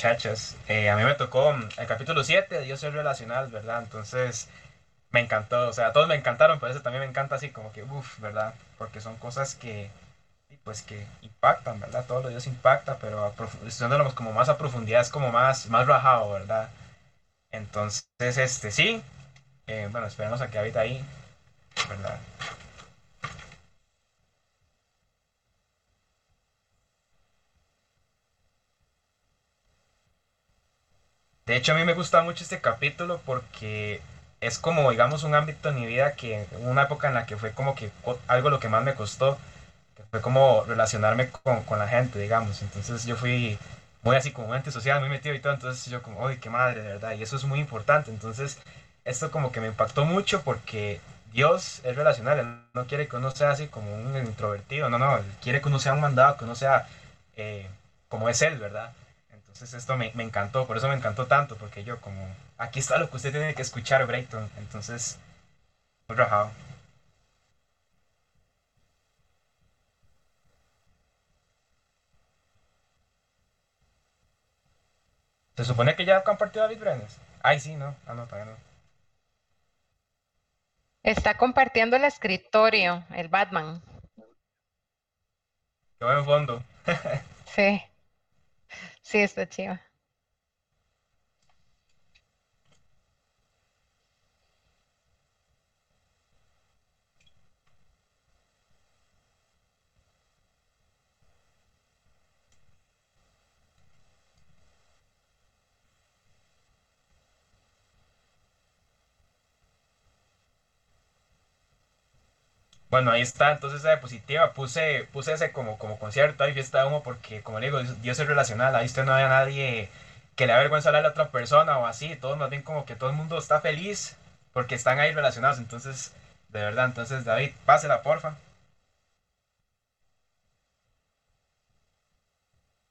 Chachas, eh, a mí me tocó el capítulo 7, Dios es relacional, ¿verdad? Entonces me encantó, o sea, todos me encantaron, pero eso también me encanta así como que, uff, ¿verdad? Porque son cosas que, pues que impactan, ¿verdad? Todos los días impacta, pero estudiándolos como más a profundidad es como más, más rajado, ¿verdad? Entonces, este, sí, eh, bueno, esperemos a que habita ahí, ¿verdad? De hecho, a mí me gusta mucho este capítulo porque es como, digamos, un ámbito en mi vida que, una época en la que fue como que algo lo que más me costó, que fue como relacionarme con, con la gente, digamos. Entonces yo fui muy así como ente social, muy metido y todo, entonces yo como, uy, qué madre, de verdad, y eso es muy importante. Entonces, esto como que me impactó mucho porque Dios es relacional, Él no quiere que uno sea así como un introvertido, no, no, Él quiere que uno sea un mandado, que uno sea eh, como es Él, ¿verdad? Entonces esto me, me, encantó, por eso me encantó tanto, porque yo como, aquí está lo que usted tiene que escuchar, Brayton. Entonces, muy rajado. Se supone que ya compartió David Brenes. Ay, sí, no. Ah, no, todavía no. Está compartiendo el escritorio, el Batman. Qué buen fondo. sí. Sí, está. Bueno, ahí está, entonces esa diapositiva, puse, puse ese como, como concierto, hay fiesta de humo, porque como le digo, Dios es relacional, ahí usted no ve a nadie que le da vergüenza hablar a otra persona o así, todos más bien como que todo el mundo está feliz porque están ahí relacionados, entonces, de verdad, entonces David, pásela porfa.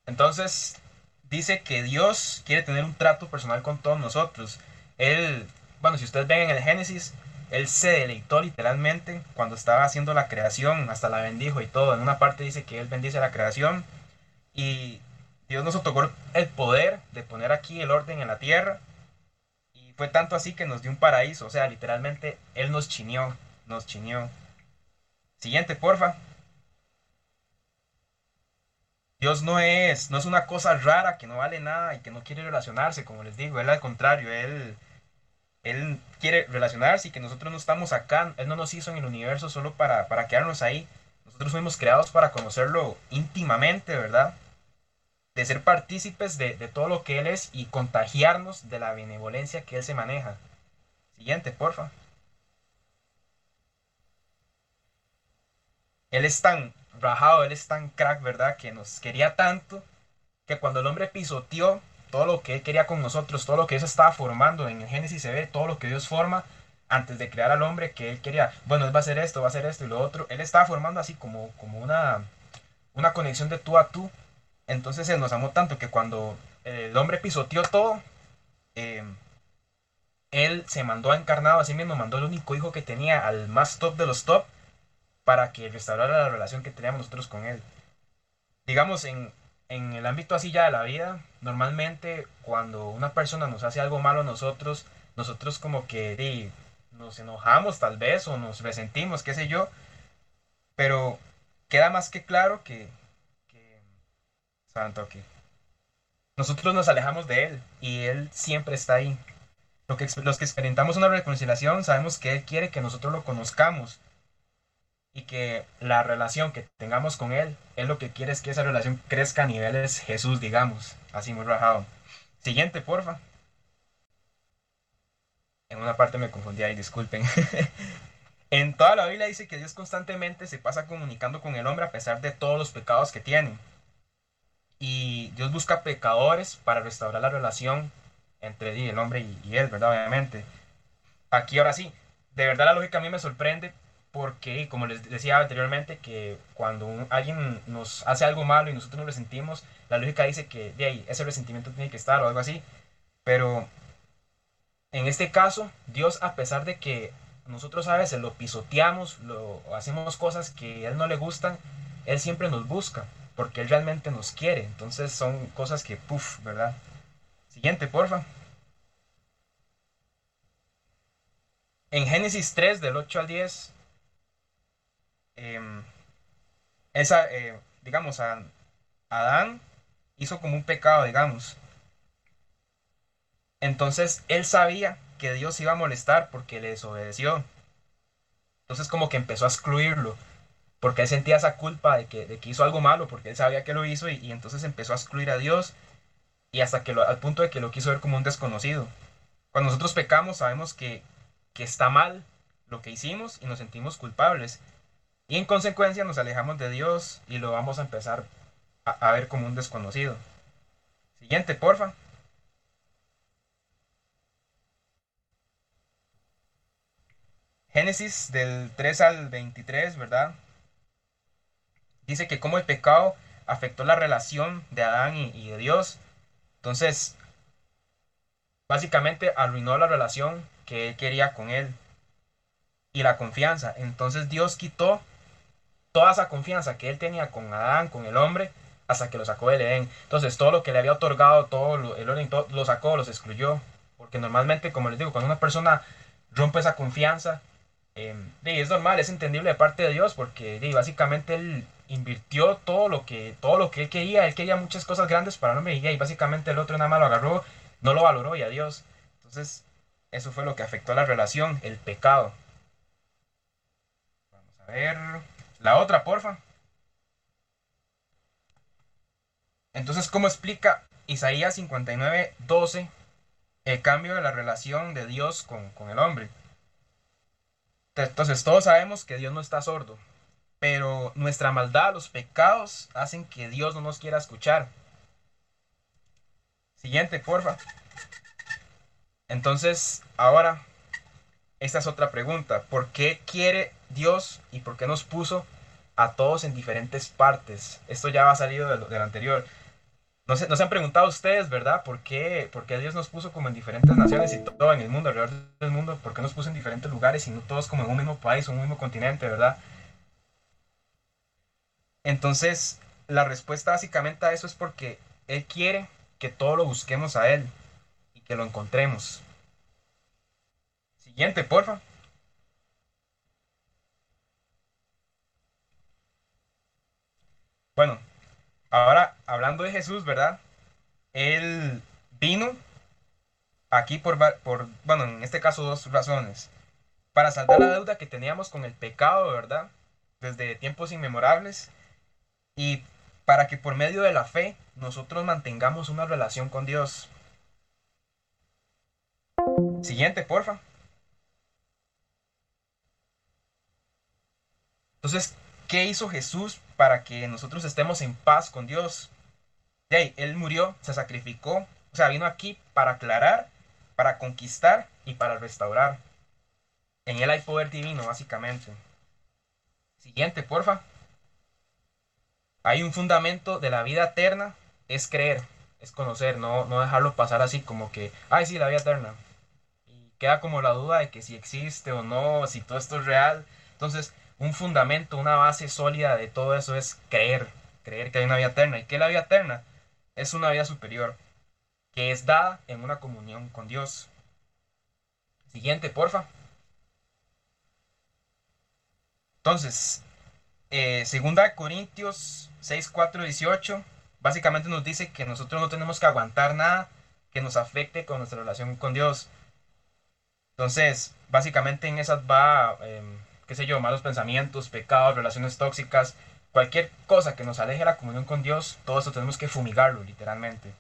Entonces, dice que Dios quiere tener un trato personal con todos nosotros. Él, bueno, si ustedes ven en el Génesis, él se deleitó literalmente cuando estaba haciendo la creación, hasta la bendijo y todo. En una parte dice que Él bendice la creación y Dios nos otorgó el poder de poner aquí el orden en la tierra. Y fue tanto así que nos dio un paraíso, o sea, literalmente Él nos chineó, nos chineó. Siguiente, porfa. Dios no es, no es una cosa rara que no vale nada y que no quiere relacionarse, como les digo, Él al contrario, Él él quiere relacionarse y que nosotros no estamos acá, Él no nos hizo en el universo solo para, para quedarnos ahí. Nosotros fuimos creados para conocerlo íntimamente, ¿verdad? De ser partícipes de, de todo lo que Él es y contagiarnos de la benevolencia que Él se maneja. Siguiente, porfa. Él es tan rajado, Él es tan crack, ¿verdad? Que nos quería tanto que cuando el hombre pisoteó todo lo que Él quería con nosotros, todo lo que Dios estaba formando. En el Génesis se ve todo lo que Dios forma antes de crear al hombre, que Él quería, bueno, Él va a hacer esto, va a hacer esto y lo otro. Él estaba formando así como, como una, una conexión de tú a tú. Entonces Él nos amó tanto que cuando el hombre pisoteó todo, eh, Él se mandó a encarnado, así mismo mandó el único hijo que tenía al más top de los top para que restaurara la relación que teníamos nosotros con Él. Digamos, en, en el ámbito así ya de la vida, normalmente cuando una persona nos hace algo malo a nosotros, nosotros como que nos enojamos tal vez o nos resentimos, qué sé yo, pero queda más que claro que, que santo que nosotros nos alejamos de él y él siempre está ahí. Lo que, los que experimentamos una reconciliación sabemos que él quiere que nosotros lo conozcamos y que la relación que tengamos con Él, Él lo que quiere es que esa relación crezca a niveles Jesús, digamos, así muy rajado. Siguiente, porfa. En una parte me confundí ahí, disculpen. en toda la Biblia dice que Dios constantemente se pasa comunicando con el hombre a pesar de todos los pecados que tiene. Y Dios busca pecadores para restaurar la relación entre el hombre y, Él, ¿verdad? Obviamente. Aquí ahora sí, de verdad la lógica a mí me sorprende porque, como les decía anteriormente, que cuando alguien nos hace algo malo y nosotros nos resentimos, la lógica dice que de ese resentimiento tiene que estar o algo así. Pero en este caso, Dios, a pesar de que nosotros a veces lo pisoteamos, lo hacemos cosas que a Él no le gustan, Él siempre nos busca, porque Él realmente nos quiere. Entonces son cosas que, puff, ¿verdad? Siguiente, porfa. En Génesis 3, del 8 al 10, em, esa, eh, digamos, a, Adán hizo como un pecado, digamos. Entonces él sabía que Dios iba a molestar porque le desobedeció. Entonces como que empezó a excluirlo, porque él sentía esa culpa de que, de que hizo algo malo, porque él sabía que lo hizo y, entonces empezó a excluir a Dios y hasta que al punto de que lo quiso ver como un desconocido. Cuando nosotros pecamos sabemos que, que está mal lo que hicimos y nos sentimos culpables. Y en consecuencia nos alejamos de Dios y lo vamos a empezar a, ver como un desconocido. Siguiente, porfa. Génesis del 3 al 23, ¿verdad? Dice que como el pecado afectó la relación de Adán y, y de Dios. Entonces, básicamente arruinó la relación que él quería con él y la confianza. Entonces Dios quitó toda esa confianza que él tenía con Adán, con el hombre, hasta que lo sacó del Edén. Entonces todo lo que le había otorgado, todo el orden, todo, lo sacó, los excluyó. Porque normalmente, como les digo, cuando una persona rompe esa confianza, eh, es normal, es entendible de parte de Dios, porque básicamente él invirtió todo lo que todo lo que él quería, él quería muchas cosas grandes para hombre y, y básicamente el otro nada más lo agarró, no lo valoró y adiós. Entonces, eso fue lo que afectó a la relación, el pecado. Vamos a ver la otra, porfa. Entonces, ¿cómo explica Isaías 59, 12 el cambio de la relación de Dios con, con el hombre? Entonces, todos sabemos que Dios no está sordo, pero nuestra maldad, los pecados, hacen que Dios no nos quiera escuchar. Siguiente, porfa. Entonces, ahora, esta es otra pregunta. ¿Por qué quiere Dios y por qué nos puso a todos en diferentes partes? Esto ya va salido de lo, anterior. No se, han preguntado ustedes, ¿verdad? ¿Por qué, ¿Por qué Dios nos puso como en diferentes naciones y todo en el mundo, alrededor del mundo? ¿Por qué nos puso en diferentes lugares y no todos como en un mismo país o un mismo continente, ¿verdad? Entonces, la respuesta básicamente a eso es porque Él quiere que todo lo busquemos a Él y que lo encontremos. Siguiente, porfa. Bueno, ahora hablando de Jesús, ¿verdad? Él vino aquí por, por, bueno, en este caso dos razones. Para saldar la deuda que teníamos con el pecado, ¿verdad? Desde tiempos inmemorables. Y para que por medio de la fe nosotros mantengamos una relación con Dios. Siguiente, porfa. Entonces, ¿qué hizo Jesús para que nosotros estemos en paz con Dios? él murió, se sacrificó, o sea, vino aquí para aclarar, para conquistar y para restaurar. En él hay poder divino, básicamente. Siguiente, porfa. Hay un fundamento de la vida eterna, es creer, es conocer, no, no dejarlo pasar así como que, ay, sí, la vida eterna. Y queda como la duda de que si existe o no, si todo esto es real. Entonces, un fundamento, una base sólida de todo eso es creer, creer que hay una vida eterna. ¿Y que la vida eterna? Es una vida superior, que es dada en una comunión con Dios. Siguiente, porfa. Entonces, eh, segunda Corintios 6, 4, 18, básicamente nos dice que nosotros no tenemos que aguantar nada que nos afecte con nuestra relación con Dios. Entonces, básicamente en esas va em, qué sé yo, malos pensamientos, pecados, relaciones tóxicas, cualquier cosa que nos aleje de la comunión con Dios, todo eso tenemos que fumigarlo, literalmente.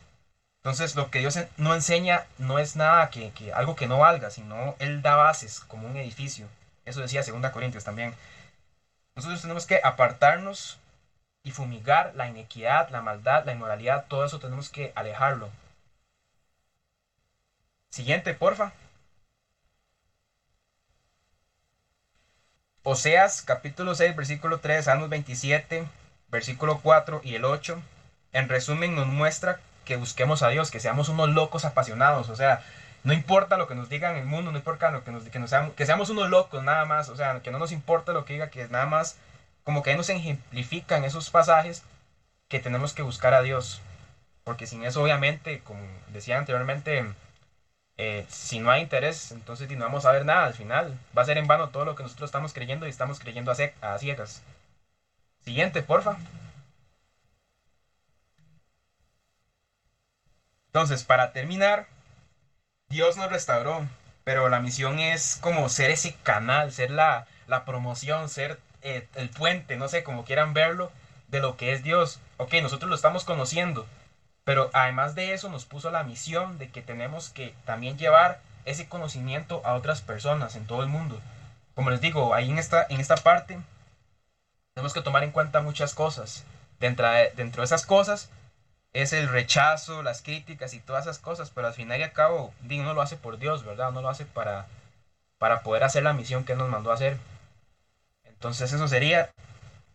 Entonces, lo que Dios no enseña no es nada que, algo que no valga, sino Él da bases como un edificio. Eso decía 2 Corintios también. Nosotros tenemos que apartarnos y fumigar la inequidad, la maldad, la inmoralidad, todo eso tenemos que alejarlo. Siguiente, porfa. Oseas capítulo 6, versículo 3, Salmos 27, versículo 4 y el 8, en resumen nos muestra que busquemos a Dios, que seamos unos locos apasionados, o sea, no importa lo que nos digan el mundo, no importa lo que nos, que, seamos, que seamos unos locos nada más, o sea, que no nos importa lo que diga, que nada más como que nos ejemplifican esos pasajes que tenemos que buscar a Dios, porque sin eso obviamente, como decía anteriormente, eh, si no hay interés, entonces no vamos a ver nada al final. Va a ser en vano todo lo que nosotros estamos creyendo y estamos creyendo a, ciegas. Siguiente, porfa. Entonces, para terminar, Dios nos restauró, pero la misión es como ser ese canal, ser la, la promoción, ser eh, el puente, no sé, como quieran verlo, de lo que es Dios. Ok, nosotros lo estamos conociendo, pero además de eso nos puso la misión de que tenemos que también llevar ese conocimiento a otras personas en todo el mundo. Como les digo, ahí en esta, en esta parte tenemos que tomar en cuenta muchas cosas. Dentro de, dentro de esas cosas es el rechazo, las críticas y todas esas cosas, pero al final y al cabo uno lo hace por Dios, ¿verdad? Uno lo hace para, para poder hacer la misión que nos mandó a hacer. Entonces eso sería,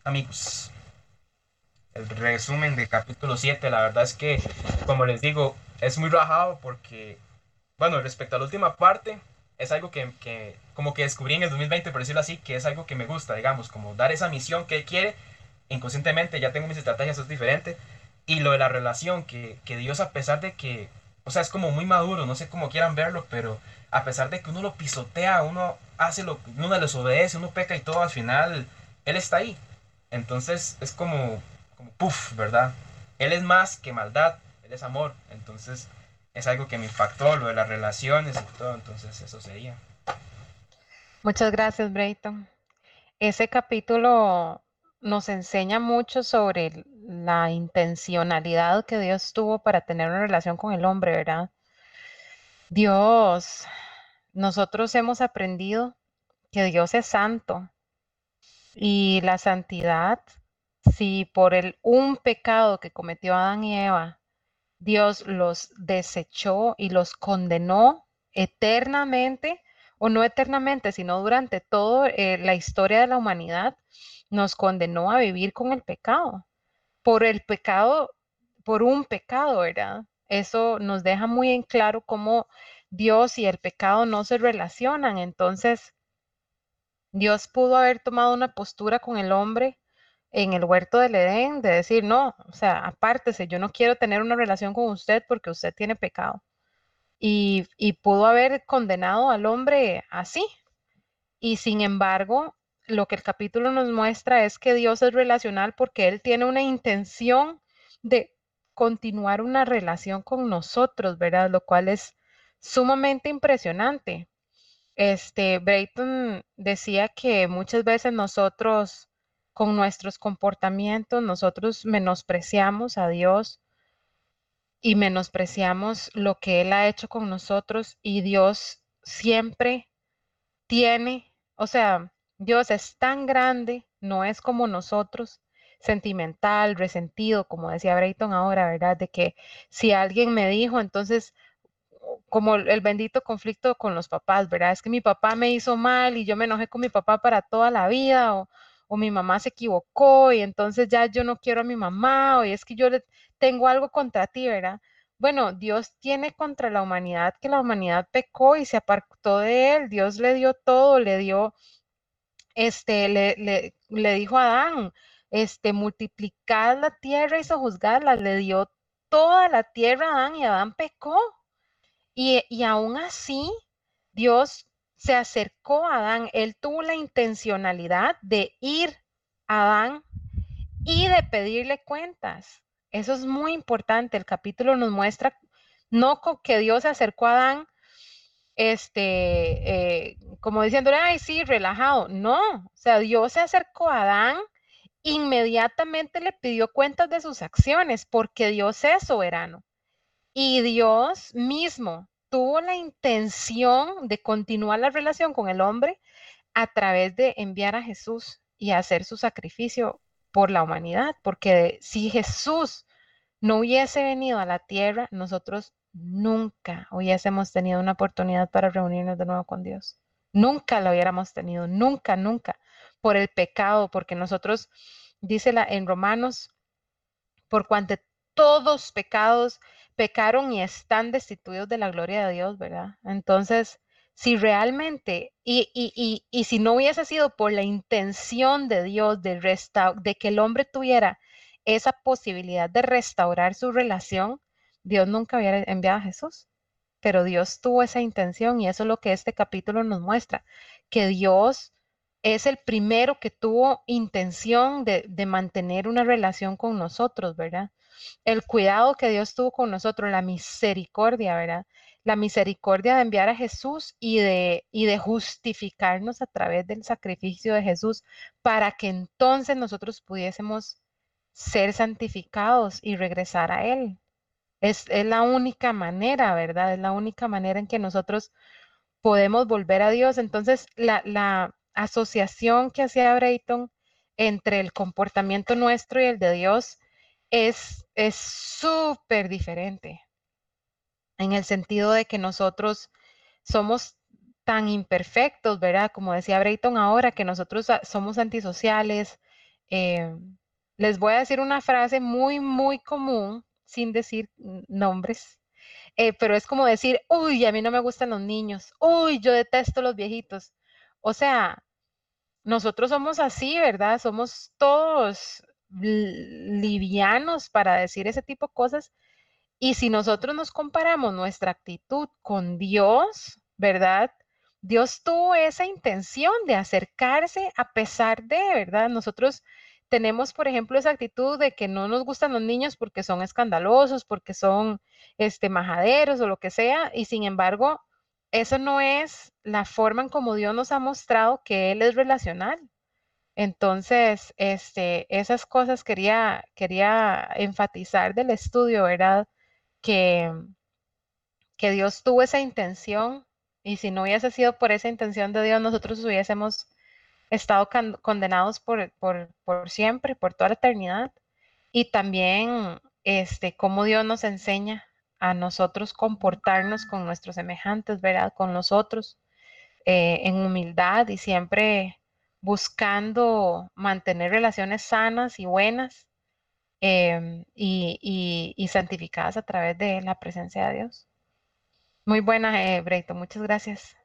amigos, el resumen de capítulo 7. La verdad es que, como les digo, es muy rajado porque, bueno, respecto a la última parte, es algo que, que como que descubrí en el 2020, por decirlo así, que es algo que me gusta, digamos, como dar esa misión que él quiere, inconscientemente, ya tengo mis estrategias, es diferente. Y lo de la relación, que, que Dios a pesar de que, o sea, es como muy maduro, no sé cómo quieran verlo, pero a pesar de que uno lo pisotea, uno hace lo uno le desobedece, uno peca y todo, al final Él está ahí. Entonces es como, como puff, ¿verdad? Él es más que maldad, Él es amor. Entonces es algo que me impactó, lo de las relaciones y todo, entonces eso sería. Muchas gracias, Brayton. Ese capítulo nos enseña mucho sobre la intencionalidad que Dios tuvo para tener una relación con el hombre, ¿verdad? Dios nosotros hemos aprendido que Dios es santo y la santidad, si por el un pecado que cometió Adán y Eva, Dios los desechó y los condenó eternamente, o no eternamente, sino durante toda eh, la historia de la humanidad, nos condenó a vivir con el pecado. Por el pecado, por un pecado, ¿verdad? Eso nos deja muy en claro cómo Dios y el pecado no se relacionan. Entonces, Dios pudo haber tomado una postura con el hombre en el huerto del Edén de decir, no, o sea, apártese, yo no quiero tener una relación con usted porque usted tiene pecado. Y, y pudo haber condenado al hombre así. Y sin embargo, lo que el capítulo nos muestra es que Dios es relacional porque Él tiene una intención de continuar una relación con nosotros, ¿verdad? Lo cual es sumamente impresionante. Este, Brayton decía que muchas veces nosotros, con nuestros comportamientos, nosotros menospreciamos a Dios y menospreciamos lo que Él ha hecho con nosotros y Dios siempre tiene, o sea, Dios es tan grande, no es como nosotros, sentimental, resentido, como decía Brayton ahora, ¿verdad? De que si alguien me dijo, entonces como el bendito conflicto con los papás, ¿verdad? Es que mi papá me hizo mal y yo me enojé con mi papá para toda la vida mi mamá se equivocó y entonces ya yo no quiero a mi mamá o es que yo le tengo algo contra ti, ¿verdad? Bueno, Dios tiene contra la humanidad que la humanidad pecó y se apartó de él. Dios le dio todo, le dio, este, le, le, dijo a Adán, este, multiplicad la tierra y sojuzgadla, le dio toda la tierra a Adán y Adán pecó. Y, aún así, Dios se acercó a Adán. Él tuvo la intencionalidad de ir a Adán y de pedirle cuentas. Eso es muy importante. El capítulo nos muestra no que Dios se acercó a Adán, este, eh, como diciéndole, ay, sí, relajado. No, o sea, Dios se acercó a Adán, inmediatamente le pidió cuentas de sus acciones, porque Dios es soberano. Y Dios mismo tuvo la intención de continuar la relación con el hombre a través de enviar a Jesús y hacer su sacrificio por la humanidad, porque si Jesús no hubiese venido a la tierra, nosotros nunca hubiésemos tenido una oportunidad para reunirnos de nuevo con Dios. Nunca lo hubiéramos tenido, nunca, nunca, por el pecado, porque nosotros, dice en Romanos, por cuanto todos pecados pecaron y están destituidos de la gloria de Dios, ¿verdad? Entonces, si realmente, y, y, y, si no hubiese sido por la intención de Dios de, de que el hombre tuviera esa posibilidad de restaurar su relación, Dios nunca hubiera enviado a Jesús, pero Dios tuvo esa intención y eso es lo que este capítulo nos muestra, que Dios es el primero que tuvo intención de, de mantener una relación con nosotros, ¿verdad? El cuidado que Dios tuvo con nosotros, la misericordia, ¿verdad? La misericordia de enviar a Jesús y de, y de justificarnos a través del sacrificio de Jesús para que entonces nosotros pudiésemos ser santificados y regresar a Él. Es, es, la única manera, ¿verdad? Es la única manera en que nosotros podemos volver a Dios. Entonces, la, la asociación que hacía Brayton entre el comportamiento nuestro y el de Dios es súper diferente en el sentido de que nosotros somos tan imperfectos, ¿verdad? Como decía Brayton ahora, que nosotros somos antisociales. Eh, les voy a decir una frase muy, muy común, sin decir nombres, eh, pero es como decir, uy, a mí no me gustan los niños, uy, yo detesto los viejitos. O sea, nosotros somos así, ¿verdad? Somos todos livianos para decir ese tipo de cosas. Y si nosotros nos comparamos nuestra actitud con Dios, ¿verdad? Dios tuvo esa intención de acercarse a pesar de, ¿verdad? Nosotros tenemos, por ejemplo, esa actitud de que no nos gustan los niños porque son escandalosos, porque son este, majaderos o lo que sea, y sin embargo, eso no es la forma en como Dios nos ha mostrado que Él es relacional. Entonces, este, esas cosas quería, quería enfatizar del estudio, ¿verdad? Que, que Dios tuvo esa intención y si no hubiese sido por esa intención de Dios, nosotros hubiésemos estado condenados por, por, por, siempre, por toda la eternidad. Y también, este, cómo Dios nos enseña a nosotros comportarnos con nuestros semejantes, ¿verdad? Con nosotros eh, en humildad y siempre buscando mantener relaciones sanas y buenas em, y, santificadas a través de la presencia de Dios. Muy buena, eh, Breito, muchas gracias.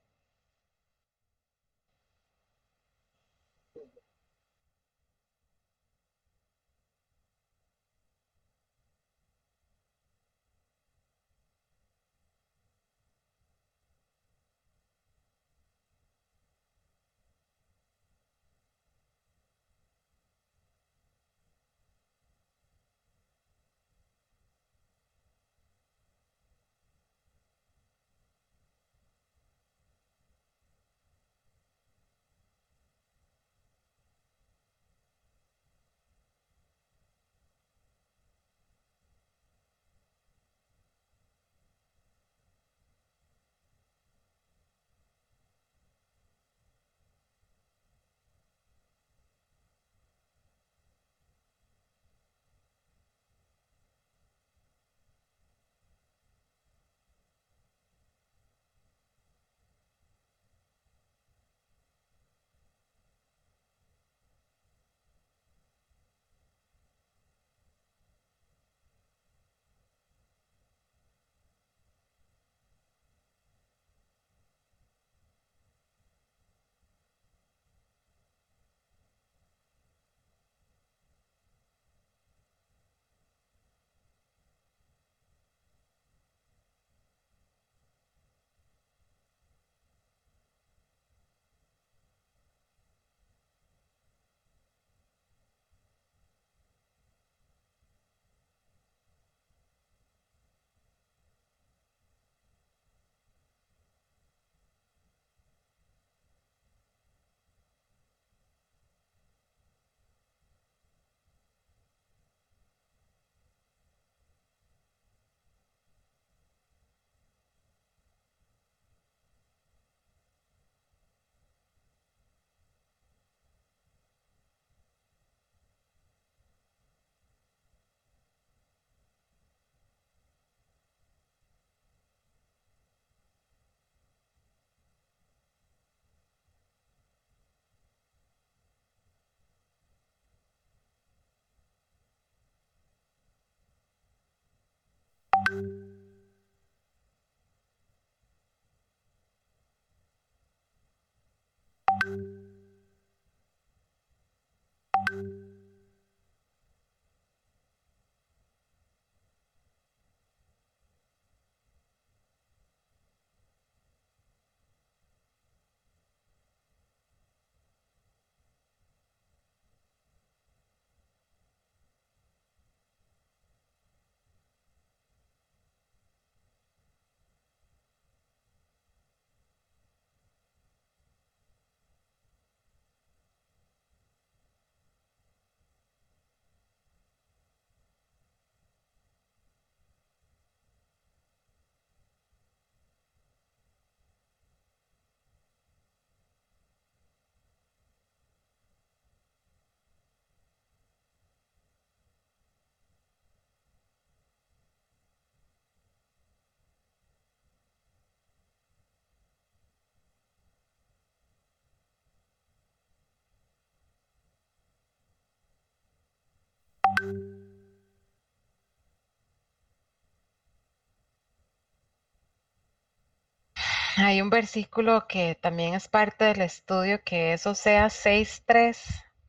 Hay un versículo que también es parte del estudio, que es Oseas 6.3,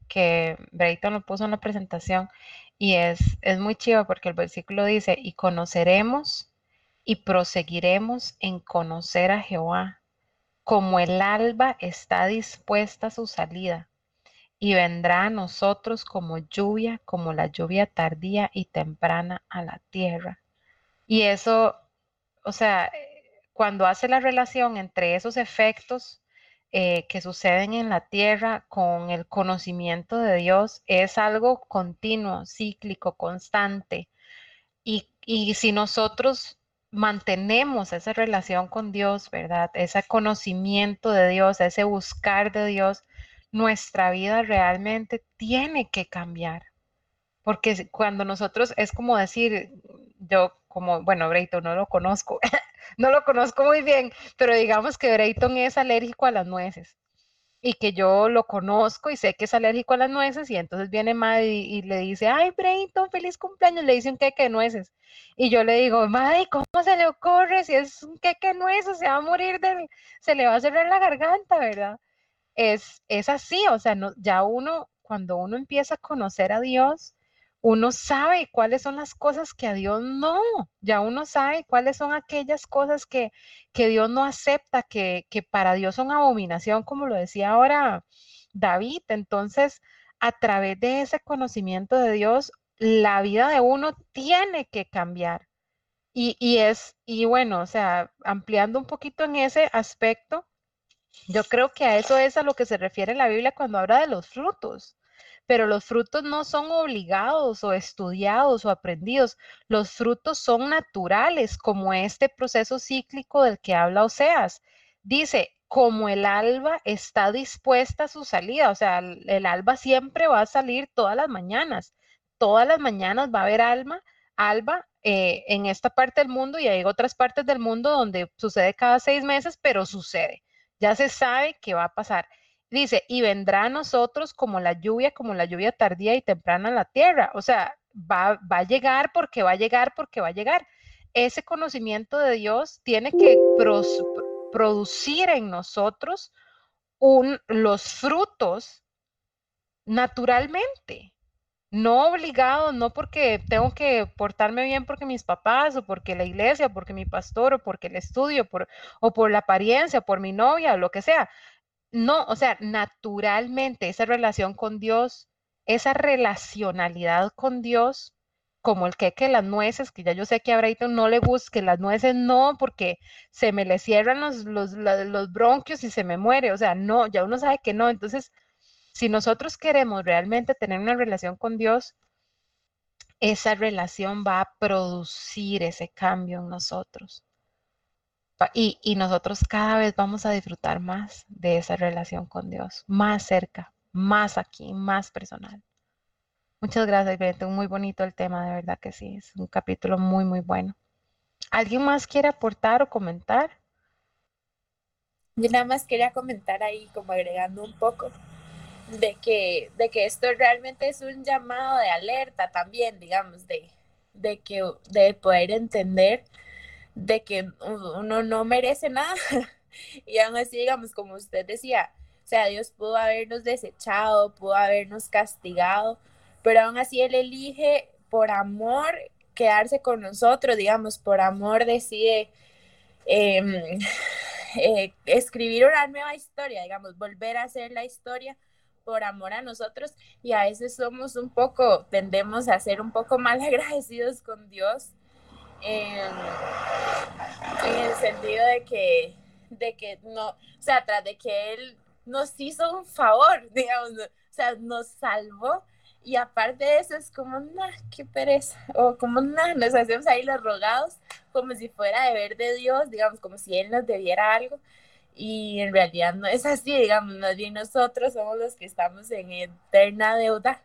que Brayton lo puso en la presentación, y es, es muy chido porque el versículo dice, y conoceremos y proseguiremos en conocer a Jehová, como el alba está dispuesta a su salida, y vendrá a nosotros como lluvia, como la lluvia tardía y temprana a la tierra. Y eso, o sea, cuando hace la relación entre esos efectos eh, que suceden en la tierra con el conocimiento de Dios, es algo continuo, cíclico, constante. Y, y si nosotros mantenemos esa relación con Dios, ¿verdad? Ese conocimiento de Dios, ese buscar de Dios, nuestra vida realmente tiene que cambiar. Porque cuando nosotros, es como decir, yo como, bueno, Brayton no lo conozco, no lo conozco muy bien, pero digamos que Brayton es alérgico a las nueces y que yo lo conozco y sé que es alérgico a las nueces y entonces viene Maddy y, le dice, ay, Brayton, feliz cumpleaños, le dice un queque de nueces. Y yo le digo, Maddy, ¿cómo se le ocurre? Si es un queque de nueces, se va a morir, del, se le va a cerrar la garganta, ¿verdad? Es, es así, o sea, no, ya uno, cuando uno empieza a conocer a Dios, uno sabe cuáles son las cosas que a Dios no, ya uno sabe cuáles son aquellas cosas que, que Dios no acepta, que, que para Dios son abominación, como lo decía ahora David. Entonces, a través de ese conocimiento de Dios, la vida de uno tiene que cambiar. Y, y, es, y bueno, o sea, ampliando un poquito en ese aspecto, yo creo que a eso es a lo que se refiere la Biblia cuando habla de los frutos pero los frutos no son obligados o estudiados o aprendidos. Los frutos son naturales, como este proceso cíclico del que habla Oseas. Dice, como el alba está dispuesta a su salida, o sea, el, alba siempre va a salir todas las mañanas. Todas las mañanas va a haber alma, alba eh, en esta parte del mundo y hay otras partes del mundo donde sucede cada seis meses, pero sucede. Ya se sabe que va a pasar. Dice, y vendrá a nosotros como la lluvia, como la lluvia tardía y temprana en la tierra. O sea, va, va a llegar porque va a llegar porque va a llegar. Ese conocimiento de Dios tiene que producir en nosotros un, los frutos naturalmente, no obligados, no porque tengo que portarme bien porque mis papás o porque la iglesia, o porque mi pastor o porque el estudio por, o por la apariencia, por mi novia o lo que sea. No, o sea, naturalmente esa relación con Dios, esa relacionalidad con Dios, como el que que las nueces, que ya yo sé que a no le busque las nueces, no, porque se me le cierran los, los, los bronquios y se me muere, o sea, no, ya uno sabe que no. Entonces, si nosotros queremos realmente tener una relación con Dios, esa relación va a producir ese cambio en nosotros. Y, nosotros cada vez vamos a disfrutar más de esa relación con Dios, más cerca, más aquí, más personal. Muchas gracias, Brent. Muy bonito el tema, de verdad que sí. Es un capítulo muy, muy bueno. ¿Alguien más quiere aportar o comentar? Yo nada más quería comentar ahí, como agregando un poco, de que, de que esto realmente es un llamado de alerta también, digamos, de, de, que, de poder entender de que uno no merece nada. y aún así, digamos, como usted decía, o sea, Dios pudo habernos desechado, pudo habernos castigado, pero aún así Él elige por amor quedarse con nosotros, digamos, por amor decide em, eh, escribir una nueva historia, digamos, volver a hacer la historia por amor a nosotros y a veces somos un poco, tendemos a ser un poco mal agradecidos con Dios en, el sentido de que, de que no, o sea, tras de que él nos hizo un favor, digamos, o sea, nos salvó. Y aparte de eso es como, nah, qué pereza, o como, nah, nos hacemos ahí los rogados, como si fuera deber de Dios, digamos, como si Él nos debiera algo. Y en realidad no es así, digamos, más bien nosotros somos los que estamos en eterna deuda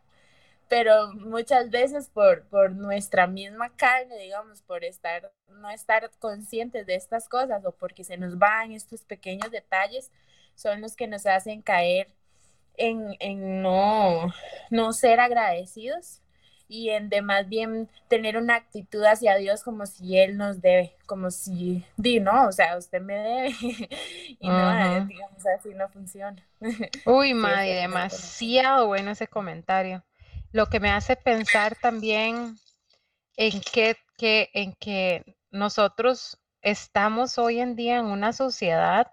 pero muchas veces por, por nuestra misma carne, digamos, por estar, no estar conscientes de estas cosas o porque se nos van estos pequeños detalles, son los que nos hacen caer en, en no, no ser agradecidos y en de más bien tener una actitud hacia Dios como si Él nos debe, como si, di, no, o sea, usted me debe y no, digamos así no funciona. Uy, madre, demasiado bueno ese comentario. Lo que me hace pensar también en que, que, en que nosotros estamos hoy en día en una sociedad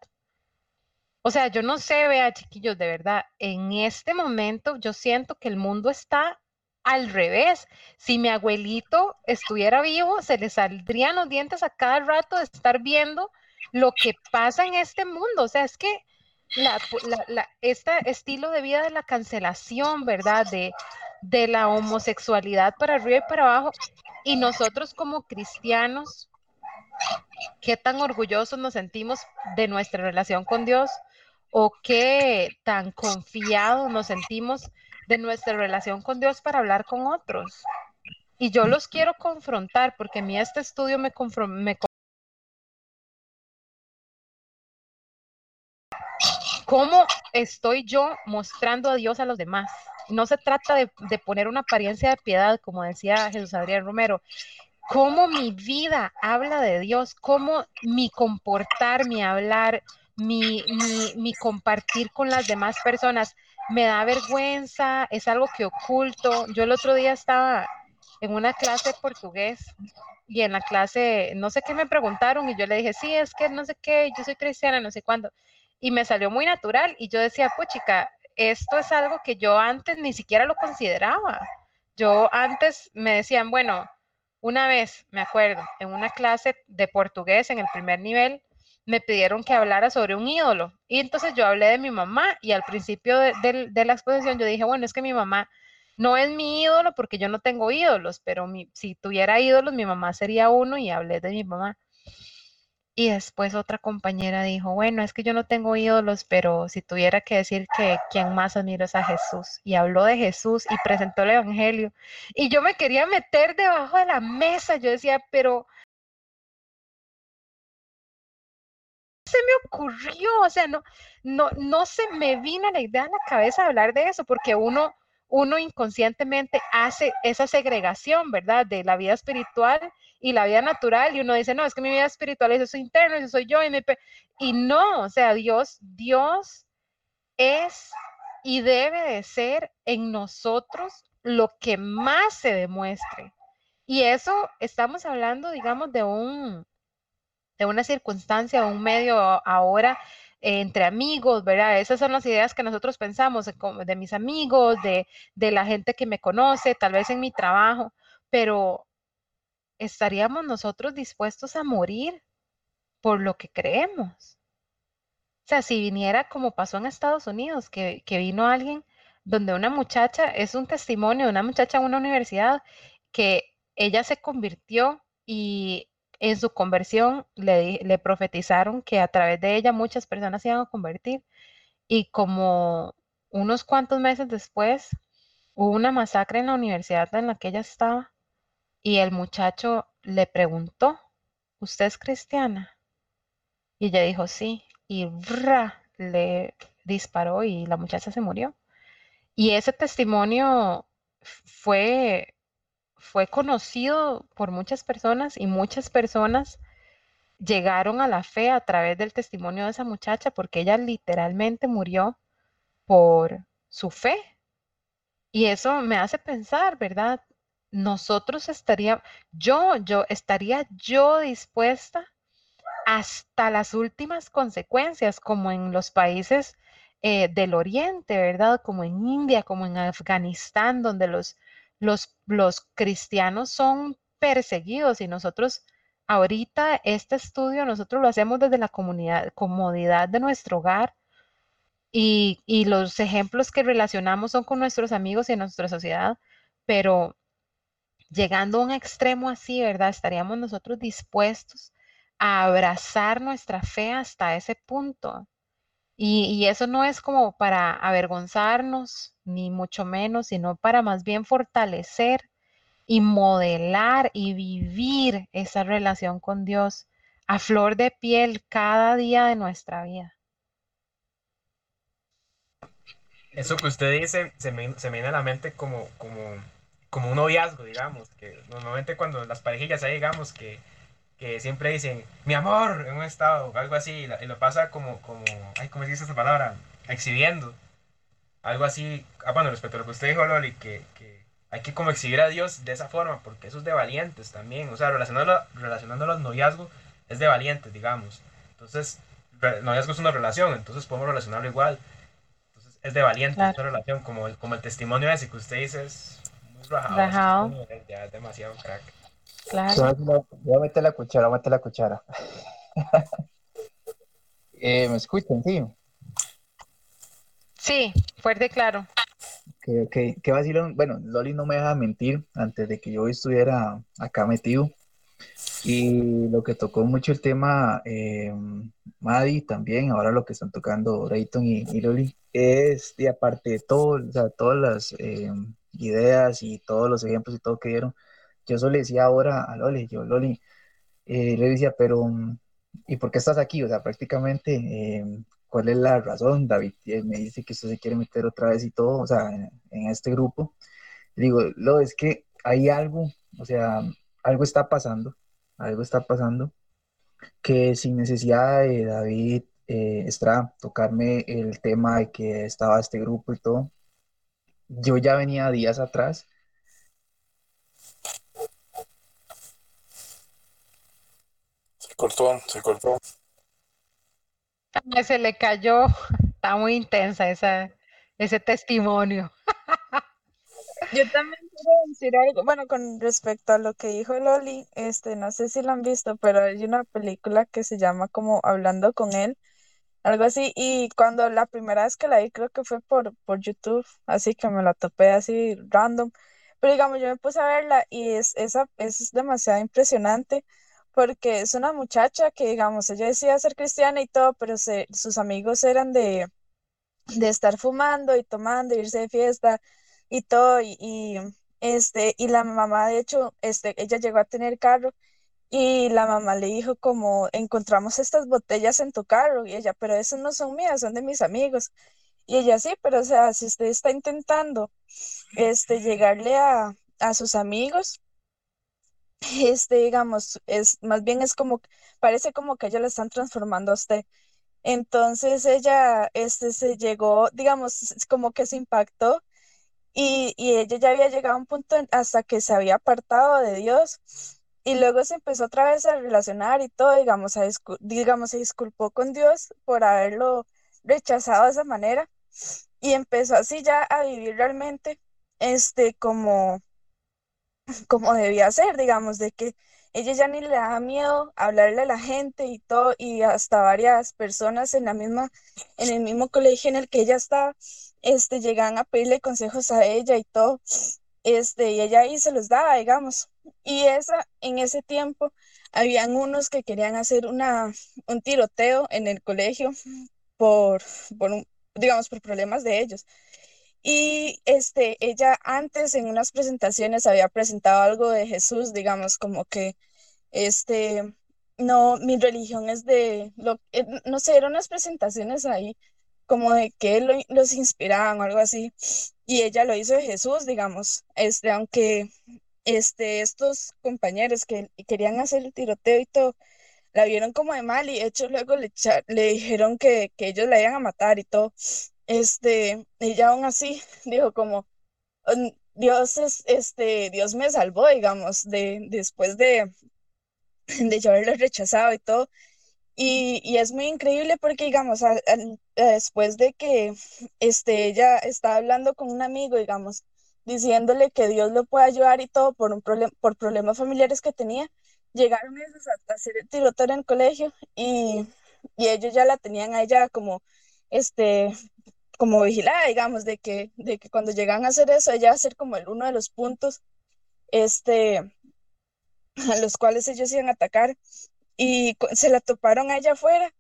o sea, yo no sé, vea, chiquillos, de verdad, en este momento yo siento que el mundo está al revés. Si mi abuelito estuviera vivo, se le saldrían los dientes a cada rato de estar viendo lo que pasa en este mundo. O sea, es que este estilo de vida de la cancelación, ¿verdad? De, de la homosexualidad para arriba y para abajo. Y nosotros como cristianos, ¿qué tan orgullosos nos sentimos de nuestra relación con Dios? ¿O qué tan confiados nos sentimos de nuestra relación con Dios para hablar con otros. Y yo los quiero confrontar porque a mí este estudio me, me ¿Cómo estoy yo mostrando a Dios a los demás? No se trata de, de, poner una apariencia de piedad, como decía Jesús Adrián Romero. ¿Cómo mi vida habla de Dios? ¿Cómo mi comportar, mi hablar, mi, mi, mi compartir con las demás personas me da vergüenza, es algo que oculto. Yo el otro día estaba en una clase de portugués y en la clase, no sé qué me preguntaron y yo le dije, sí, es que no sé qué, yo soy cristiana, no sé cuándo. Y me salió muy natural y yo decía, pues chica, esto es algo que yo antes ni siquiera lo consideraba. Yo antes me decían, bueno, una vez, me acuerdo, en una clase de portugués en el primer nivel, me pidieron que hablara sobre un ídolo. Y entonces yo hablé de mi mamá y al principio de, la exposición yo dije, bueno, es que mi mamá no es mi ídolo porque yo no tengo ídolos, pero si tuviera ídolos, mi mamá sería uno y hablé de mi mamá. Y después otra compañera dijo, bueno, es que yo no tengo ídolos, pero si tuviera que decir que quien más admiro es a Jesús. Y habló de Jesús y presentó el Evangelio. Y yo me quería meter debajo de la mesa. Yo decía, pero se me ocurrió, o sea, no, no, no se me vino la idea en la cabeza hablar de eso, porque uno, uno inconscientemente hace esa segregación, ¿verdad? De la vida espiritual y la vida natural, y uno dice, no, es que mi vida espiritual es eso interno, eso soy yo, y, y no, o sea, Dios, Dios es y debe de ser en nosotros lo que más se demuestre. Y eso estamos hablando, digamos, de un, de una circunstancia un medio ahora entre amigos, ¿verdad? Esas son las ideas que nosotros pensamos de, mis amigos, de, de la gente que me conoce, tal vez en mi trabajo, pero ¿estaríamos nosotros dispuestos a morir por lo que creemos? O sea, si viniera como pasó en Estados Unidos, que, que vino alguien donde una muchacha, es un testimonio de una muchacha en una universidad, que ella se convirtió y en su conversión le, le profetizaron que a través de ella muchas personas se iban a convertir y como unos cuantos meses después hubo una masacre en la universidad en la que ella estaba y el muchacho le preguntó, ¿usted es cristiana? Y ella dijo sí y le disparó y la muchacha se murió. Y ese testimonio fue fue conocido por muchas personas y muchas personas llegaron a la fe a través del testimonio de esa muchacha porque ella literalmente murió por su fe. Y eso me hace pensar, ¿verdad? Nosotros estaría, yo, yo estaría yo dispuesta hasta las últimas consecuencias, como en los países eh, del Oriente, ¿verdad? Como en India, como en Afganistán, donde los, los, los cristianos son perseguidos y nosotros ahorita este estudio nosotros lo hacemos desde la comunidad, comodidad de nuestro hogar y, y, los ejemplos que relacionamos son con nuestros amigos y en nuestra sociedad, pero llegando a un extremo así, ¿verdad? Estaríamos nosotros dispuestos a abrazar nuestra fe hasta ese punto. Y, eso no es como para avergonzarnos, ni mucho menos, sino para más bien fortalecer y modelar y vivir esa relación con Dios a flor de piel cada día de nuestra vida. Eso que usted dice se me, se me viene a la mente como, como, como un noviazgo, digamos, que normalmente cuando las parejillas ahí, digamos, que, que siempre dicen, mi amor, en un estado, algo así, y lo pasa como, como, ay, ¿cómo se dice esa palabra? Exhibiendo. Algo así, ah, bueno, respecto a lo que usted dijo, Loli, que, que hay que como exhibir a Dios de esa forma, porque eso es de valientes también, o sea, relacionando, relacionando los noviazgos es de valientes, digamos. Entonces, noviazgo es una relación, entonces podemos relacionarlo igual. Entonces, es de valientes esta relación, como el, como el testimonio ese que usted dice es ya es demasiado crack. Claro. Voy a meter la cuchara, voy a meter la cuchara. eh, ¿Me escuchan? Sí. Sí, fuerte y claro. Ok, ok. ¿Qué va a decir? Bueno, Loli no me deja mentir antes de que yo estuviera acá metido. Y lo que tocó mucho el tema, eh, Maddy también, ahora lo que están tocando Rayton y, Loli, es, de aparte de todo, o sea, todas las eh, ideas y todos los ejemplos y todo que dieron, yo solo le decía ahora a Loli, yo, Loli, eh, le decía, pero, ¿y por qué estás aquí? O sea, prácticamente, eh, ¿cuál es la razón, David? me dice que usted se quiere meter otra vez y todo, o sea, en, este grupo. digo, lo es que hay algo, o sea, algo está pasando, algo está pasando, que sin necesidad de David eh, tocarme el tema de que estaba este grupo y todo, yo ya venía días atrás. Se cortó, se cortó. Se le cayó, está muy intensa esa, ese testimonio. Yo también quiero decir algo, bueno, con respecto a lo que dijo Loli, este, no sé si lo han visto, pero hay una película que se llama como Hablando con él, algo así. Y cuando la primera vez que la vi, creo que fue por, por YouTube, así que me la topé así random. Pero digamos, yo me puse a verla y es, esa, es demasiado impresionante porque es una muchacha que, digamos, ella decía ser cristiana y todo, pero se, sus amigos eran de, de estar fumando y tomando, irse de fiesta y todo. Y, y, este, y la mamá, de hecho, este, ella llegó a tener carro y la mamá le dijo como, encontramos estas botellas en tu carro. Y ella, pero esas no son mías, son de mis amigos. Y ella, sí, pero o sea, si usted está intentando este, llegarle a, a sus amigos, este, digamos, es más bien es como, parece como que ella la están transformando a usted. Entonces ella, este, se llegó, digamos, como que se impactó y, y ella ya había llegado a un punto hasta que se había apartado de Dios y luego se empezó otra vez a relacionar y todo, digamos, a digamos, se disculpó con Dios por haberlo rechazado de esa manera y empezó así ya a vivir realmente, este, como, como debía ser, digamos, de que ella ya ni le daba miedo hablarle a la gente y todo, y hasta varias personas en la misma, en el mismo colegio en el que ella estaba, este, llegaban a pedirle consejos a ella y todo, este, y ella ahí se los daba, digamos. Y esa, en ese tiempo, habían unos que querían hacer una, un tiroteo en el colegio por, por digamos, por problemas de ellos. Y este, ella antes en unas presentaciones había presentado algo de Jesús, digamos, como que, este, no, mi religión es de, lo, eh, no sé, eran unas presentaciones ahí como de que los inspiraban o algo así. Y ella lo hizo de Jesús, digamos, este, aunque este, estos compañeros que querían hacer el tiroteo y todo, la vieron como de mal y de hecho luego le, le dijeron que, que, ellos la iban a matar y todo. Este, ella aún así dijo como, mm, Dios es, este, Dios me salvó, digamos, de, después de, de yo haberlo rechazado y todo. Y, y, es muy increíble porque, digamos, después de que este, ella estaba hablando con un amigo, digamos, diciéndole que Dios lo puede ayudar y todo por, un por problemas familiares que tenía, llegaron esos a, hacer el tiroteo en el colegio y, y, ellos ya la tenían a ella como, este, como vigilada, digamos, de que, de que cuando llegan a hacer eso, ella va a ser como el uno de los puntos este, a los cuales ellos iban a atacar y se la toparon a ella afuera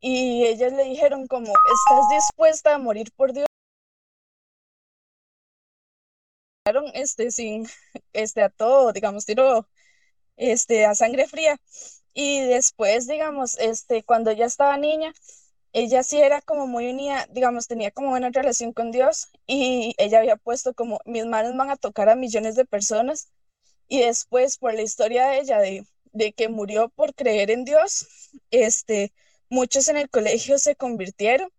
y ellas le dijeron como, ¿estás dispuesta a morir por Dios? Este, sin, este, a todo, digamos, tiro, este, a sangre fría. Y después, digamos, este, cuando ella estaba niña, ella sí era como muy unida, digamos, tenía como buena relación con Dios y ella había puesto como mis manos van a tocar a millones de personas y después por la historia de ella de, de que murió por creer en Dios, este, muchos en el colegio se convirtieron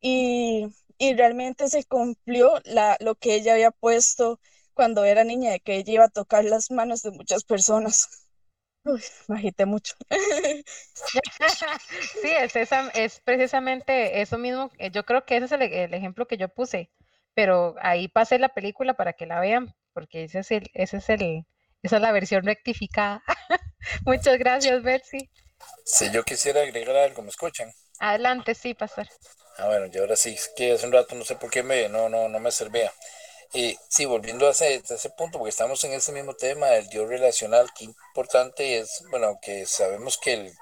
y, y realmente se cumplió la, lo que ella había puesto cuando era niña, de que ella iba a tocar las manos de muchas personas. Uy, me agité mucho. Sí, es, esa, es precisamente eso mismo. eh, Yo creo que ese es el, el ejemplo que yo puse, pero ahí pasé la película para que la vean, porque ese es el, ese es el, esa es la versión rectificada. Muchas gracias, Betsy. Si yo quisiera agregar algo, ¿me escuchan? Adelante, sí, pastor. Ah, bueno, y ahora sí, es que hace un rato no sé por qué me, no, no, no me servía. Y sí, volviendo a ese, a ese punto, porque estamos en ese mismo tema del Dios relacional, qué importante es, bueno, que sabemos que el-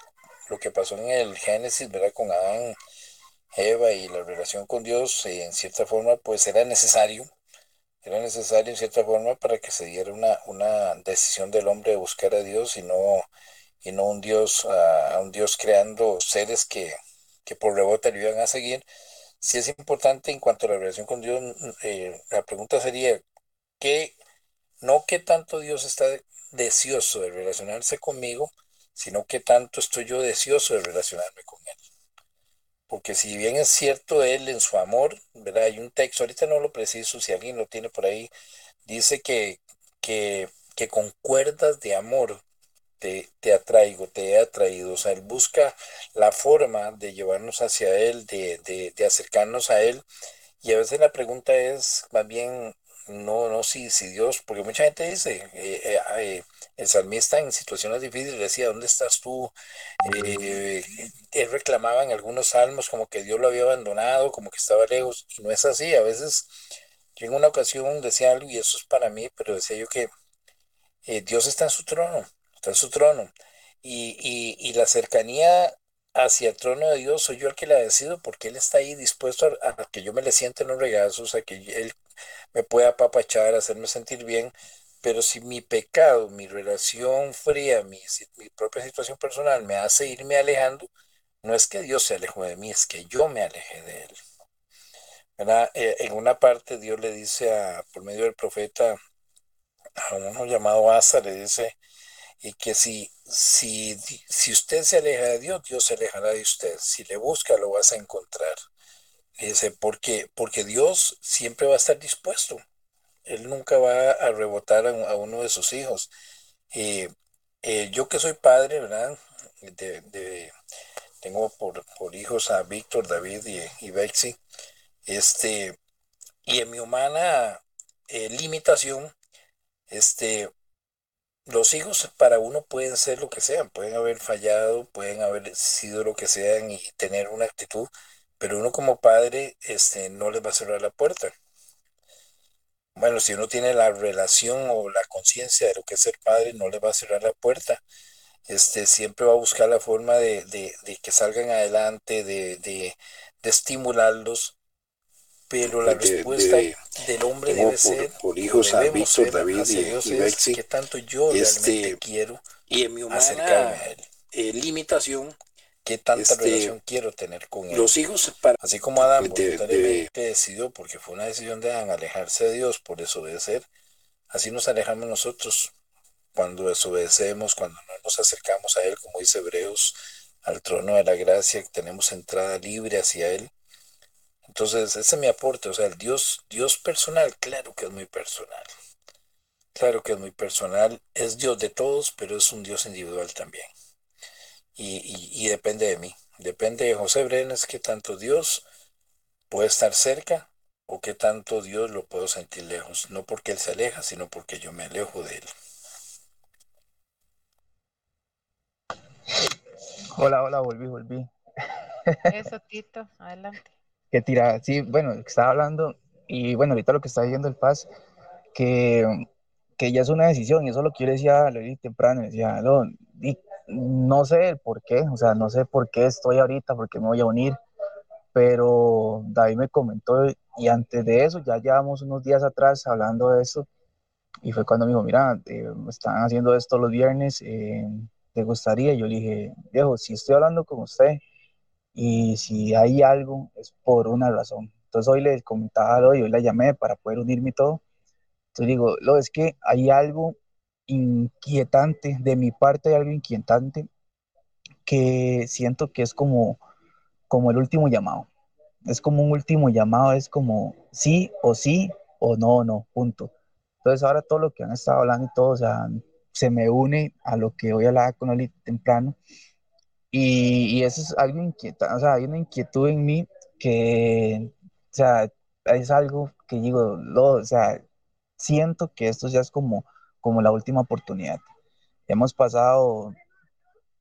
lo que pasó en el Génesis, ¿verdad? Con Adán, Eva y la relación con Dios, eh, en cierta forma, pues era necesario, era necesario en cierta forma para que se diera una, una decisión del hombre de buscar a Dios y no, y no un Dios, a un Dios creando seres que, que por rebote le iban a seguir. Si es importante en cuanto a la relación con Dios, eh, la pregunta sería, ¿qué, no qué tanto Dios está deseoso de relacionarse conmigo, sino qué tanto estoy yo deseoso de relacionarme con Él? Porque si bien es cierto Él en su amor, ¿verdad? Hay un texto, ahorita no lo preciso, si alguien lo tiene por ahí, dice que, que, que con cuerdas de amor te, te atraigo, te he atraído. O sea, Él busca la forma de llevarnos hacia Él, de, de, de acercarnos a Él. Y a veces la pregunta es más bien, no, no si, si Dios, porque mucha gente dice, eh, eh, eh, el salmista en situaciones difíciles decía, ¿dónde estás tú? Él reclamaba en algunos salmos como que Dios lo había abandonado, como que estaba lejos, y no es así. A veces, yo en una ocasión decía algo, y eso es para mí, pero decía yo que Dios está en su trono, en su trono. Y, y, la cercanía hacia el trono de Dios soy yo el que la decido porque Él está ahí dispuesto a, que yo me le siente en los regazos, a que Él me pueda apapachar, hacerme sentir bien. Pero si mi pecado, mi relación fría, mi, mi propia situación personal me hace irme alejando, no es que Dios se alejó de mí, es que yo me alejé de Él. Eh, en una parte Dios le dice a, por medio del profeta a uno llamado Asa, le dice, y que si, si, si usted se aleja de Dios, Dios se alejará de usted. Si le busca, lo vas a encontrar. Dice, porque, porque Dios siempre va a estar dispuesto. Él nunca va a rebotar a, un- a uno de sus hijos. Eh, yo que soy padre, ¿verdad? De, tengo por, por hijos a Víctor, David y, y. Este, y en mi humana eh, limitación, este, los hijos para uno pueden ser lo que sean, pueden haber fallado, pueden haber sido lo que sean y tener una actitud, pero uno como padre, este, no les va a cerrar la puerta. Bueno, si uno tiene la relación o la conciencia de lo que es ser padre, no le va a cerrar la puerta. Este, siempre va a buscar la forma de, de- de que salgan adelante, de, de- de estimularlos, pero la De- de- respuesta del hombre debe por- ser, por hijos a Víctor, ser David y- Dios y qué tanto yo Este, realmente quiero Y en mi humana acercarme a Él, eh, limitación, qué tanta este, relación quiero tener con Él. los hijos para Así como Adán de- voluntariamente decidió, porque fue una decisión de Adán alejarse de Dios por desobedecer, así nos alejamos nosotros cuando desobedecemos, cuando no nos acercamos a Él, como dice Hebreos, al trono de la gracia, que tenemos entrada libre hacia Él. Entonces, ese es mi aporte, o sea, el Dios, Dios personal, claro que es muy personal. Claro que es muy personal, es Dios de todos, pero es un Dios individual también. Y, y- y depende de mí, depende de José Brenes que tanto Dios puede estar cerca o qué tanto Dios lo puedo sentir lejos, no porque Él se aleja, sino porque yo me alejo de Él. Hola, hola, volví, volví. Eso, Tito, adelante. Qué tirada. Sí, bueno, estaba hablando y bueno, ahorita lo que está diciendo el Paz, que, que ya es una decisión y eso es lo que yo le decía a Loli temprano, decía, no, y no sé el por qué, o sea, no sé por qué estoy ahorita, por qué me voy a unir, pero David me comentó y antes de eso, ya llevamos unos días atrás hablando de eso y fue cuando me dijo, mira, eh, están haciendo esto los viernes, eh, ¿te gustaría? Y yo le dije, viejo, si estoy hablando con usted y si hay algo es por una razón. Entonces hoy les comentaba hoy, hoy la llamé para poder unirme y todo. Entonces digo, lo es que hay algo inquietante, de mi parte hay algo inquietante que siento que es como, como el último llamado. Es como un último llamado, es como sí o sí o no o no, punto. Entonces ahora todo lo que han estado hablando y todo, o sea, se me une a lo que hoy hablaba con Oli temprano. Y, y, eso es algo inquietante, o sea, hay una inquietud en mí que, o sea, es algo que digo, lo, o sea, siento que esto ya es como, como la última oportunidad. Hemos pasado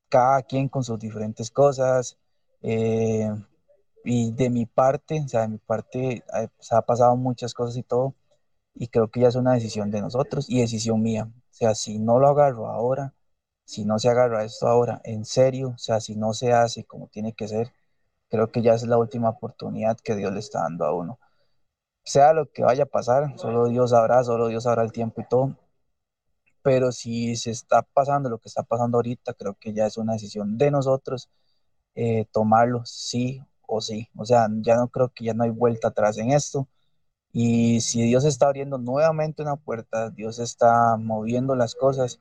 cada quien con sus diferentes cosas. Eh, y de mi parte, o sea, de mi parte, eh, se ha pasado muchas cosas y todo, y creo que ya es una decisión de nosotros y decisión mía. O sea, si no lo agarro ahora, si no se agarra esto ahora en serio, o sea, si no se hace como tiene que ser, creo que ya es la última oportunidad que Dios le está dando a uno. Sea lo que vaya a pasar, solo Dios sabrá, solo Dios sabrá el tiempo y todo, pero si se está pasando lo que está pasando ahorita, creo que ya es una decisión de nosotros eh, tomarlo sí o sí. O sea, ya no creo que ya no hay vuelta atrás en esto. Y si Dios está abriendo nuevamente una puerta, Dios está moviendo las cosas.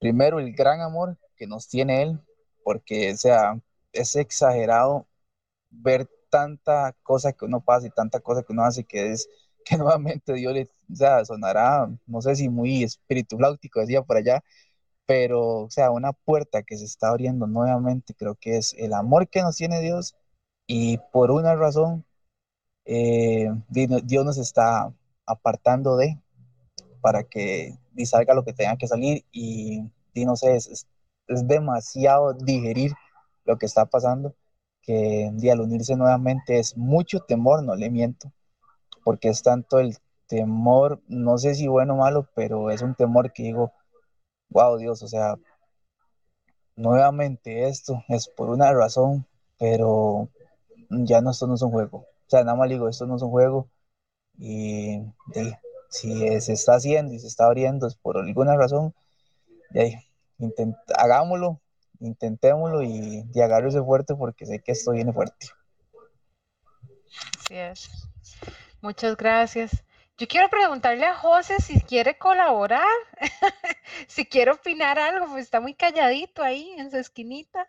Primero, el gran amor que nos tiene Él, porque o sea, es exagerado ver tanta cosa que uno pasa y tanta cosa que uno hace que es que nuevamente Dios le, o sea, sonará, no sé si muy espíritu flautico, decía por allá, pero, o sea, una puerta que se está abriendo nuevamente, creo que es el amor que nos tiene Dios y por una razón, eh, Dios nos está apartando de para que salga lo que tenga que salir y, y no sé, es, es, demasiado digerir lo que está pasando que al unirse nuevamente es mucho temor, no le miento, porque es tanto el temor, no sé si bueno o malo, pero es un temor que digo, wow Dios, o sea, nuevamente esto es por una razón, pero ya no, esto no es un juego. O sea, nada más digo, esto no es un juego y, si se está haciendo y se está abriendo es por alguna razón, ahí, hagámoslo, intentémoslo y, y agárrese fuerte porque sé que esto viene fuerte. Así es. Muchas gracias. Yo quiero preguntarle a José si quiere colaborar, si quiere opinar algo, pues está muy calladito ahí en su esquinita.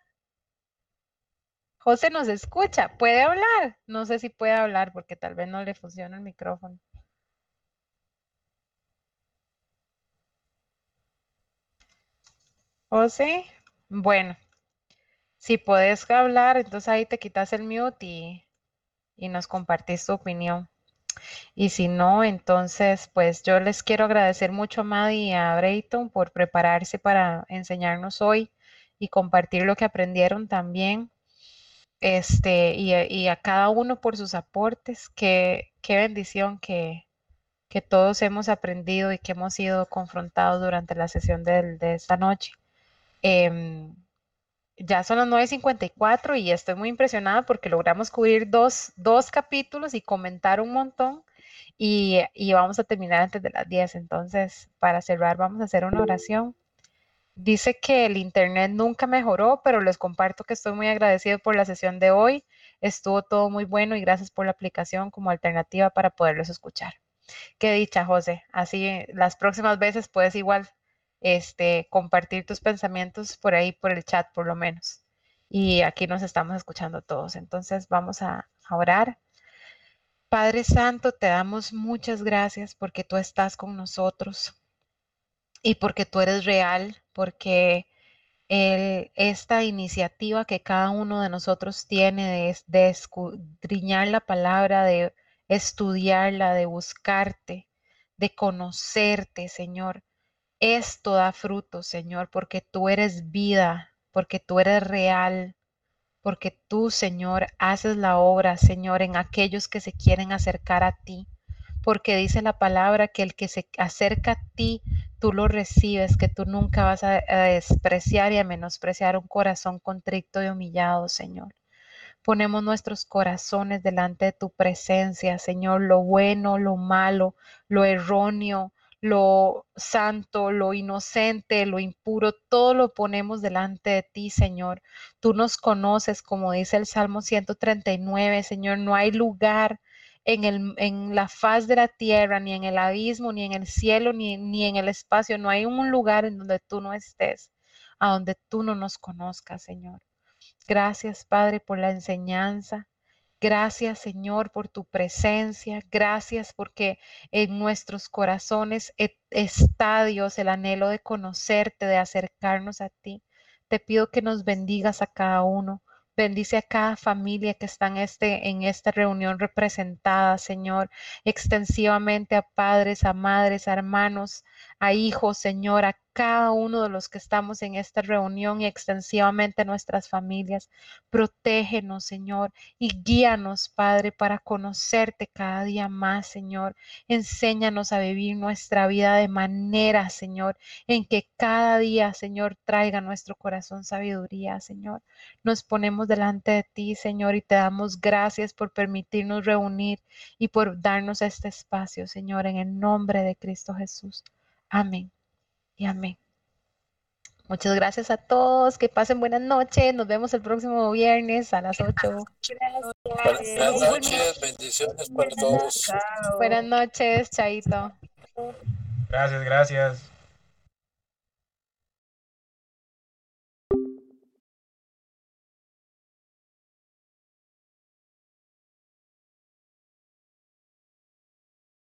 José nos escucha, ¿puede hablar? No sé si puede hablar porque tal vez no le funciona el micrófono. José, bueno, si puedes hablar, entonces ahí te quitas el mute y, y nos compartís tu opinión. Y si no, entonces, pues yo les quiero agradecer mucho a Maddie y a Brayton por prepararse para enseñarnos hoy y compartir lo que aprendieron también. Este, y, y a cada uno por sus aportes. Qué, qué bendición que, que todos hemos aprendido y que hemos sido confrontados durante la sesión de, de esta noche. Eh, ya son las 9.54 y estoy muy impresionada porque logramos cubrir dos, dos capítulos y comentar un montón y, y, vamos a terminar antes de las 10. Entonces, para cerrar, vamos a hacer una oración. Dice que el internet nunca mejoró, pero les comparto que estoy muy agradecido por la sesión de hoy. Estuvo todo muy bueno y gracias por la aplicación como alternativa para poderlos escuchar. Qué dicha, José. Así las próximas veces puedes igual este, compartir tus pensamientos por ahí, por el chat por lo menos. Y aquí nos estamos escuchando todos. Entonces vamos a, orar. Padre Santo, te damos muchas gracias porque tú estás con nosotros y porque tú eres real, porque esta iniciativa que cada uno de nosotros tiene de escudriñar la palabra, de estudiarla, de buscarte, de conocerte, Señor, esto da fruto, Señor, porque tú eres vida, porque tú eres real, porque tú, Señor, haces la obra, Señor, en aquellos que se quieren acercar a ti, porque dice la palabra que el que se acerca a ti, tú lo recibes, que tú nunca vas a, despreciar y a menospreciar un corazón contrito y humillado, Señor. Ponemos nuestros corazones delante de tu presencia, Señor, lo bueno, lo malo, lo erróneo, lo santo, lo inocente, lo impuro, todo lo ponemos delante de ti, Señor. Tú nos conoces, como dice el Salmo 139, Señor, no hay lugar en, el, en la faz de la tierra, ni en el abismo, ni en el cielo, ni, ni en el espacio. No hay un lugar en donde tú no estés, a donde tú no nos conozcas, Señor. Gracias, Padre, por la enseñanza. Gracias, Señor, por tu presencia. Gracias porque en nuestros corazones e, está, Dios, el anhelo de conocerte, de acercarnos a ti. Te pido que nos bendigas a cada uno. Bendice a cada familia que está en, este, en esta reunión representada, Señor, extensivamente a padres, a madres, a hermanos, a hijos, Señor, a cada uno de los que estamos en esta reunión y extensivamente nuestras familias. Protégenos, Señor, y guíanos, Padre, para conocerte cada día más, Señor. Enséñanos a vivir nuestra vida de manera, Señor, en que cada día, Señor, traiga a nuestro corazón sabiduría, Señor. Nos ponemos delante de ti, Señor, y te damos gracias por permitirnos reunir y por darnos este espacio, Señor, en el nombre de Cristo Jesús. Amén y amén. Muchas gracias a todos. Que pasen buenas noches. Nos vemos el próximo viernes a las 8. Buenas noches, bendiciones para todos. Buenas noches, Chaito. Gracias, gracias.